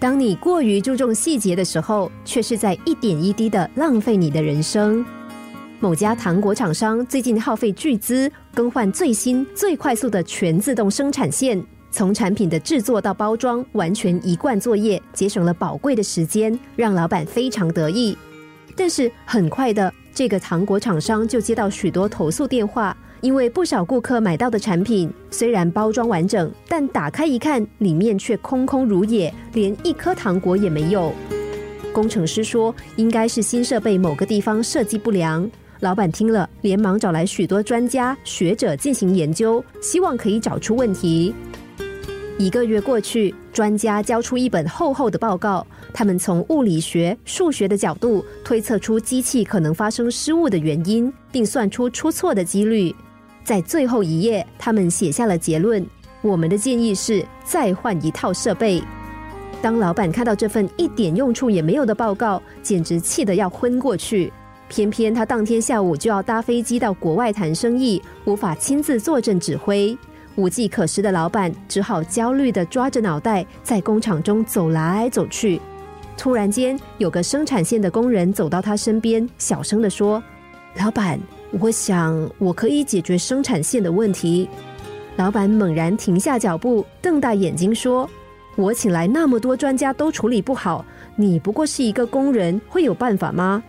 当你过于注重细节的时候，却是在一点一滴的浪费你的人生。某家糖果厂商最近耗费巨资更换最新、最快速的全自动生产线，从产品的制作到包装完全一贯作业，节省了宝贵的时间，让老板非常得意。但是很快的，这个糖果厂商就接到许多投诉电话。因为不少顾客买到的产品虽然包装完整，但打开一看，里面却空空如也，连一颗糖果也没有。工程师说，应该是新设备某个地方设计不良。老板听了，连忙找来许多专家学者进行研究，希望可以找出问题。一个月过去，专家交出一本厚厚的报告，他们从物理学、数学的角度推测出机器可能发生失误的原因，并算出出错的几率。在最后一页，他们写下了结论：我们的建议是再换一套设备。当老板看到这份一点用处也没有的报告，简直气得要昏过去。偏偏他当天下午就要搭飞机到国外谈生意，无法亲自坐镇指挥。无计可施的老板只好焦虑地抓着脑袋在工厂中走来走去。突然间，有个生产线的工人走到他身边，小声地说：“老板。”我想我可以解决生产线的问题。老板猛然停下脚步，瞪大眼睛说：“我请来那么多专家都处理不好，你不过是一个工人，会有办法吗？”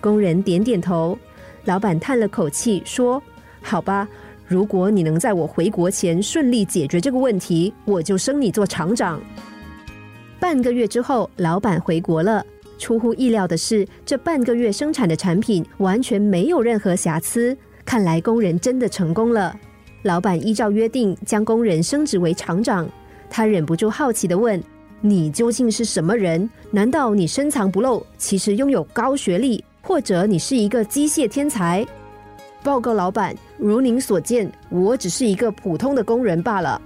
工人点点头。老板叹了口气说：“好吧，如果你能在我回国前顺利解决这个问题，我就升你做厂长。”半个月之后，老板回国了。出乎意料的是，这半个月生产的产品完全没有任何瑕疵。看来工人真的成功了。老板依照约定将工人升职为厂长。他忍不住好奇的问：“你究竟是什么人？难道你深藏不露，其实拥有高学历，或者你是一个机械天才？”报告老板，如您所见，我只是一个普通的工人罢了。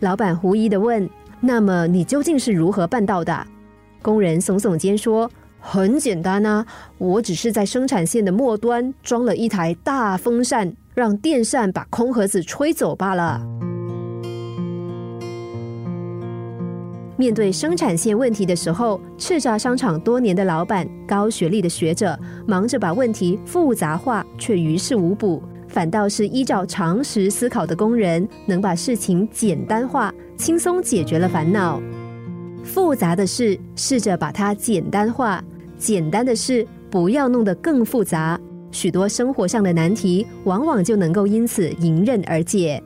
老板狐疑的问：“那么你究竟是如何办到的？”工人耸耸肩说：“很简单啊，我只是在生产线的末端装了一台大风扇，让电扇把空盒子吹走罢了。”面对生产线问题的时候，叱咤商场多年的老板、高学历的学者，忙着把问题复杂化，却于事无补；反倒是依照常识思考的工人，能把事情简单化，轻松解决了烦恼。复杂的事，试着把它简单化；简单的事，不要弄得更复杂。许多生活上的难题，往往就能够因此迎刃而解。